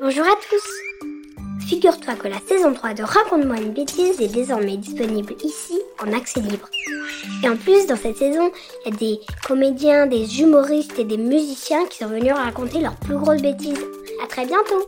Bonjour à tous Figure-toi que la saison 3 de Raconte-moi une bêtise est désormais disponible ici en accès libre. Et en plus, dans cette saison, il y a des comédiens, des humoristes et des musiciens qui sont venus raconter leurs plus grosses bêtises. À très bientôt